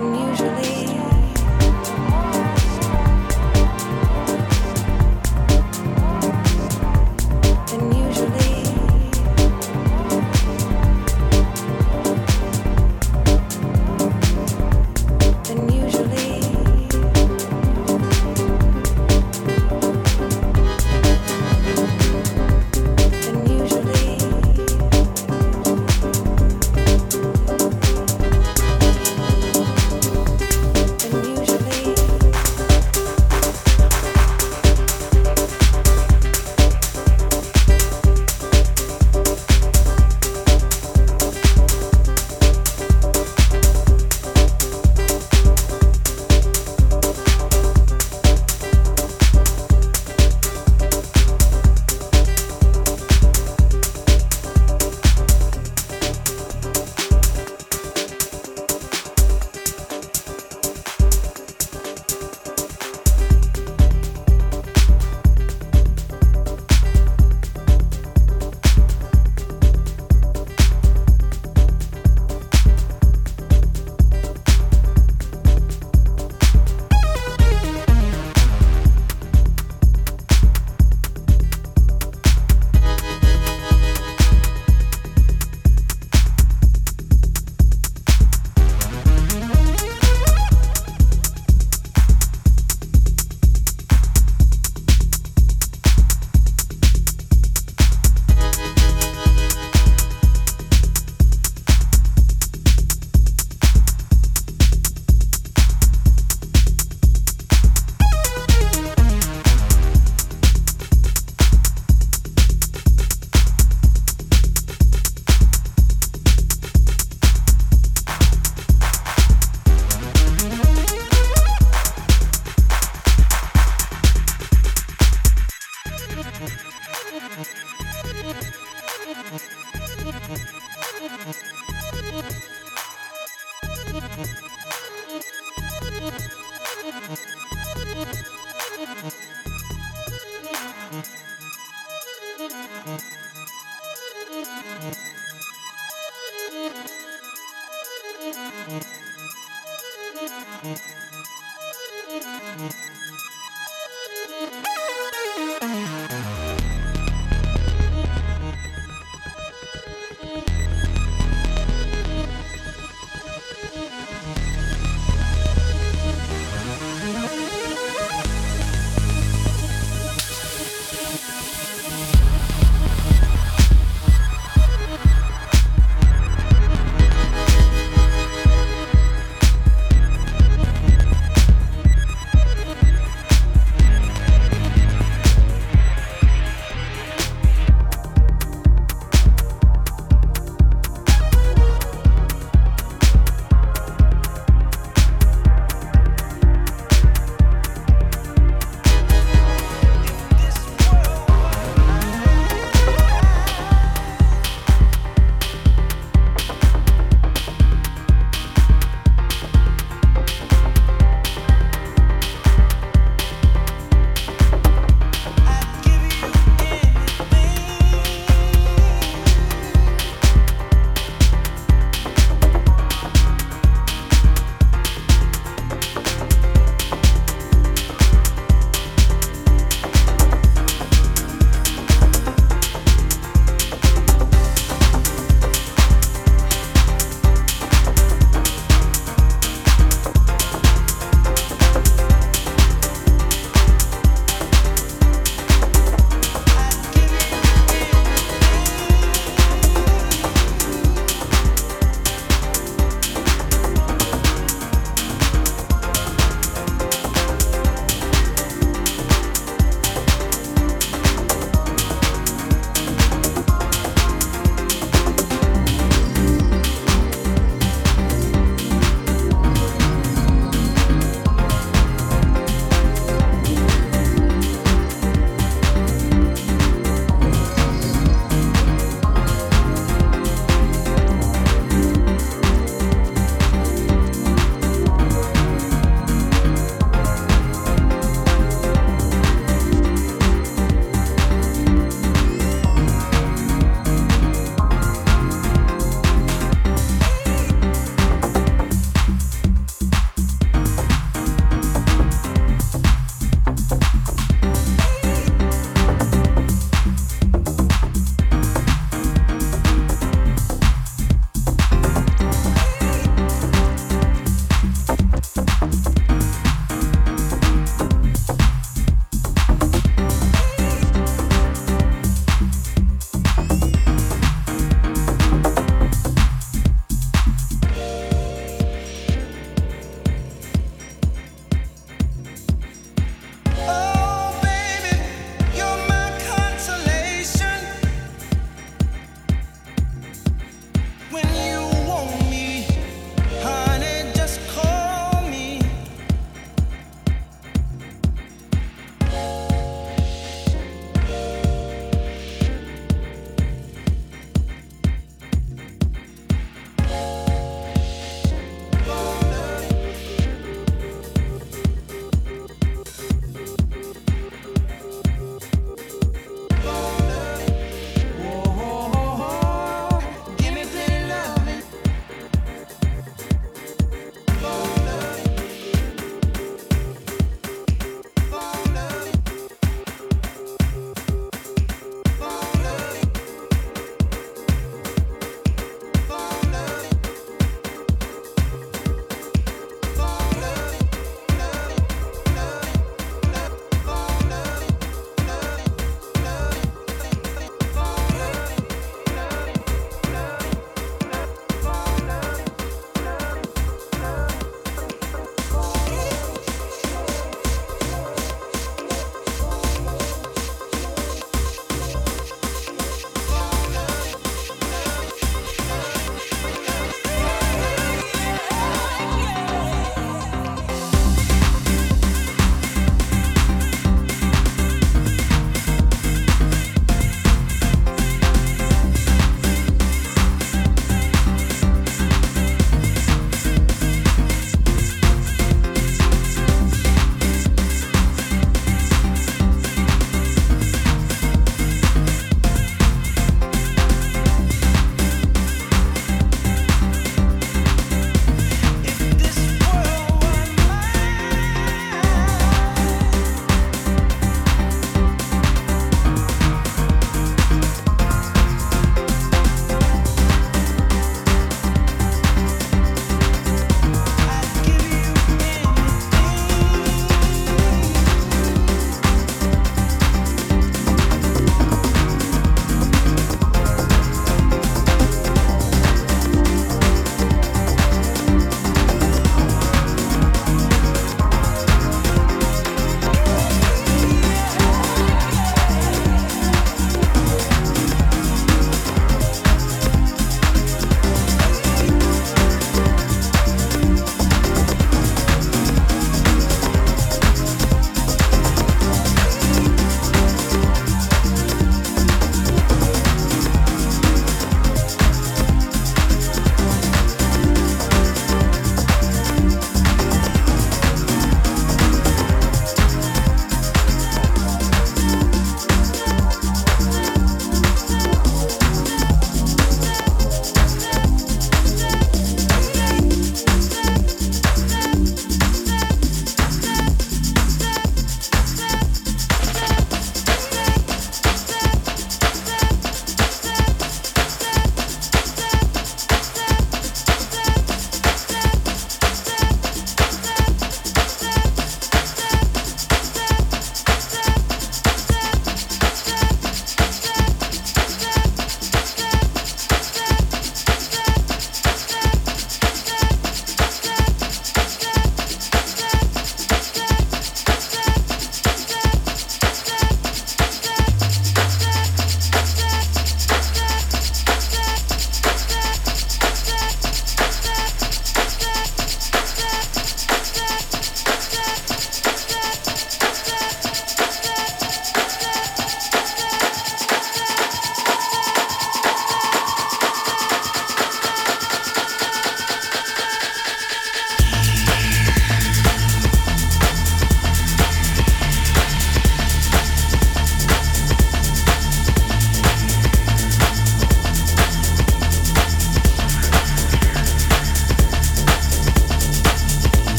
than usually.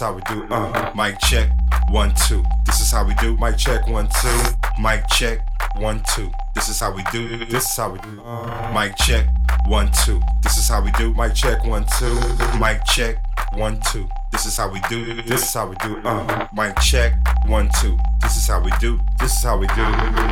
Is how we do. Uh, mic check, one two. This is how we do. Mic check, one two. Mic check, one two. This is how we do. This is how we do. Uh, mic check, one two. This is how we do. Mic check, one two. Mic check, one two. This is how we do. This is how we do. Uh, mic check, one two. This is how we do. This is how we do.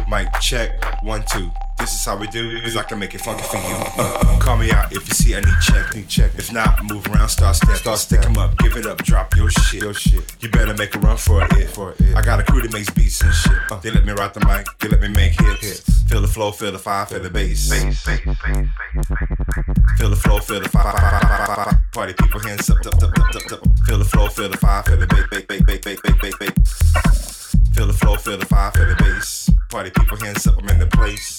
Mic check, one two. This is how we do, cause I can make it funky for you. Uh, call me out if you see I need check, need check. If not, move around, start step, start stick 'em up, give it up, drop your shit, your shit. You better make a run for it, for it. I got a crew that makes beats and shit. Uh, they let me rock the mic, they let me make hits. hits. Feel the flow, feel the fire, feel the bass. Feel the flow, feel the fire. Party people hands up, up, up, up, up, up. Feel the flow, feel the fire, feel the bass, bass, bass, bass, bass, bass, bass. Feel the flow, feel the fire, feel the bass. Party people hands up, I'm in the place.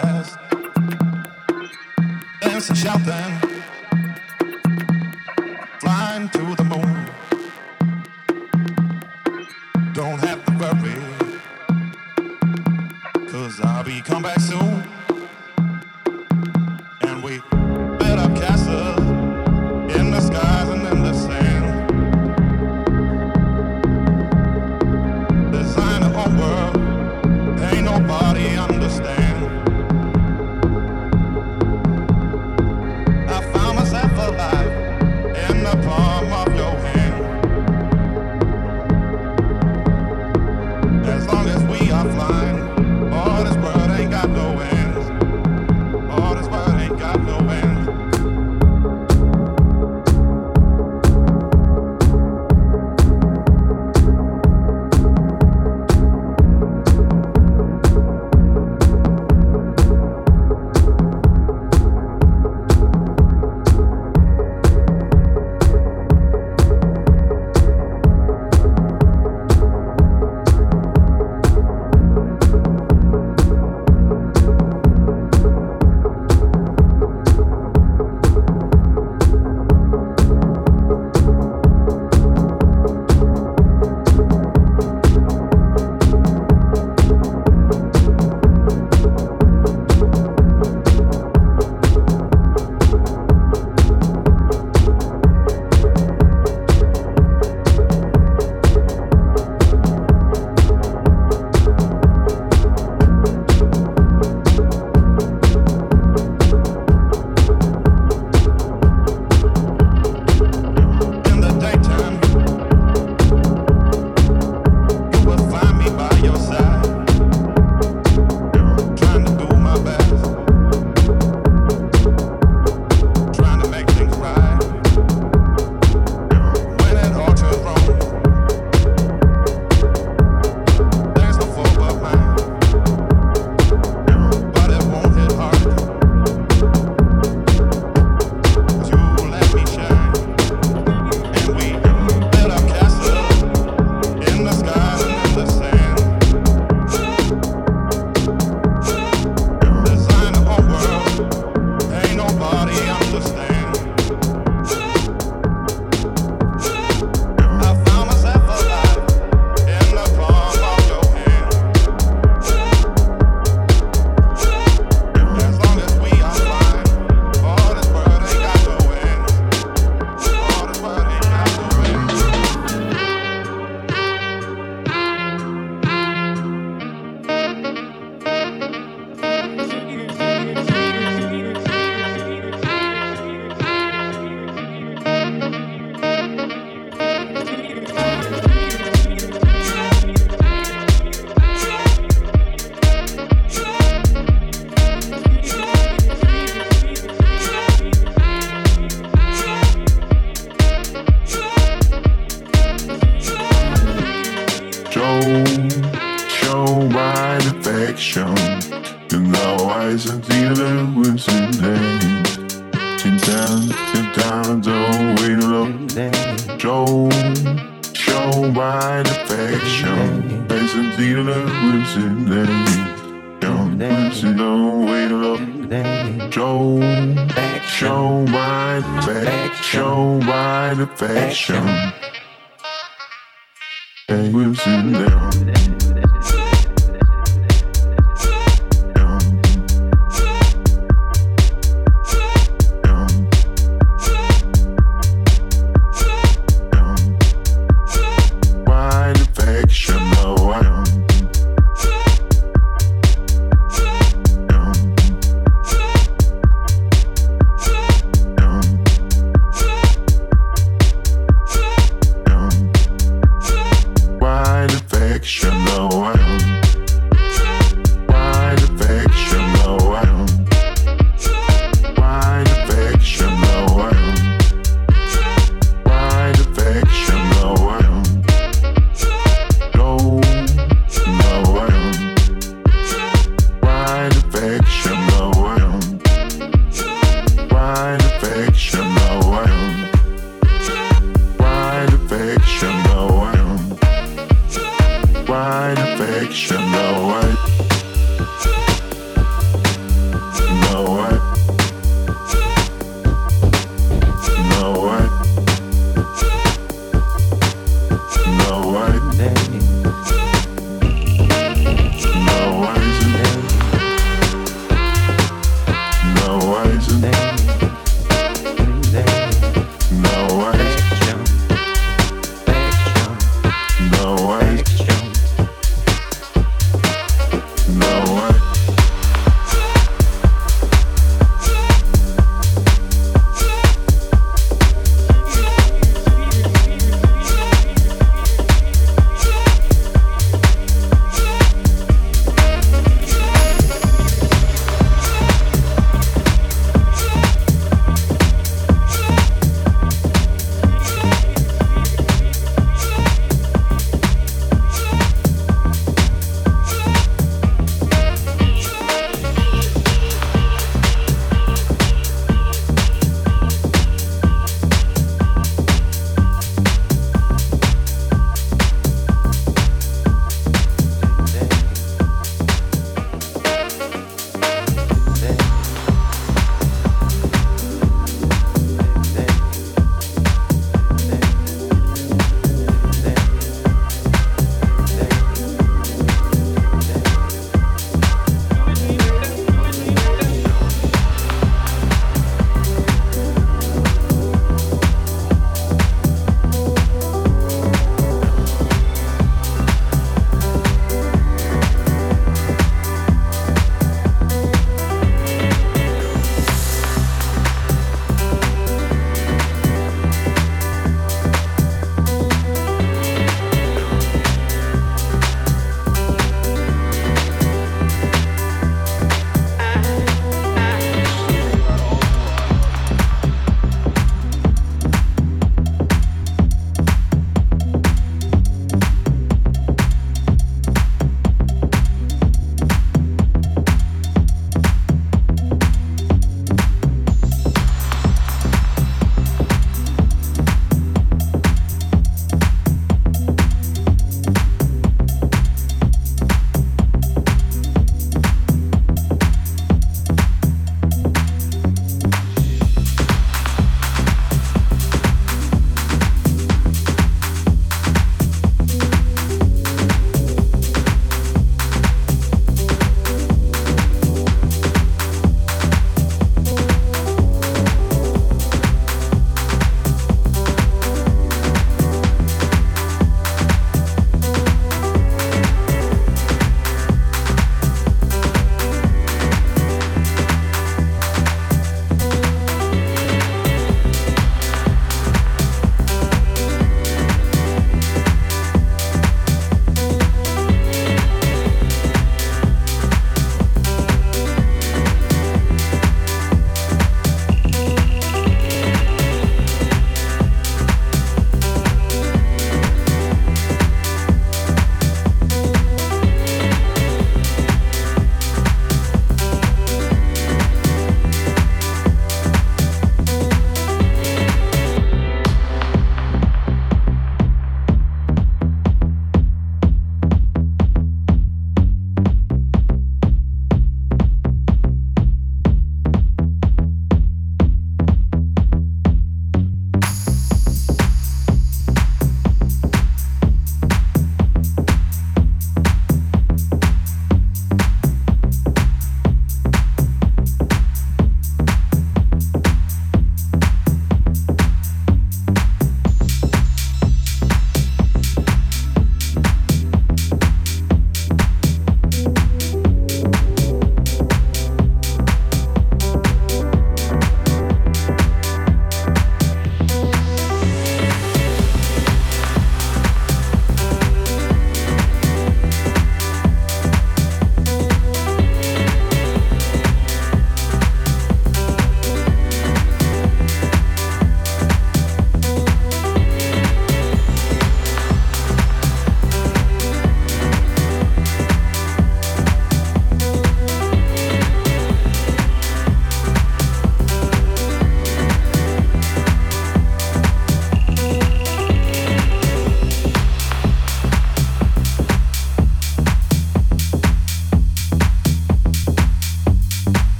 fast, dancing, shouting, flying to the moon. Don't have to worry, cause I'll be come back soon.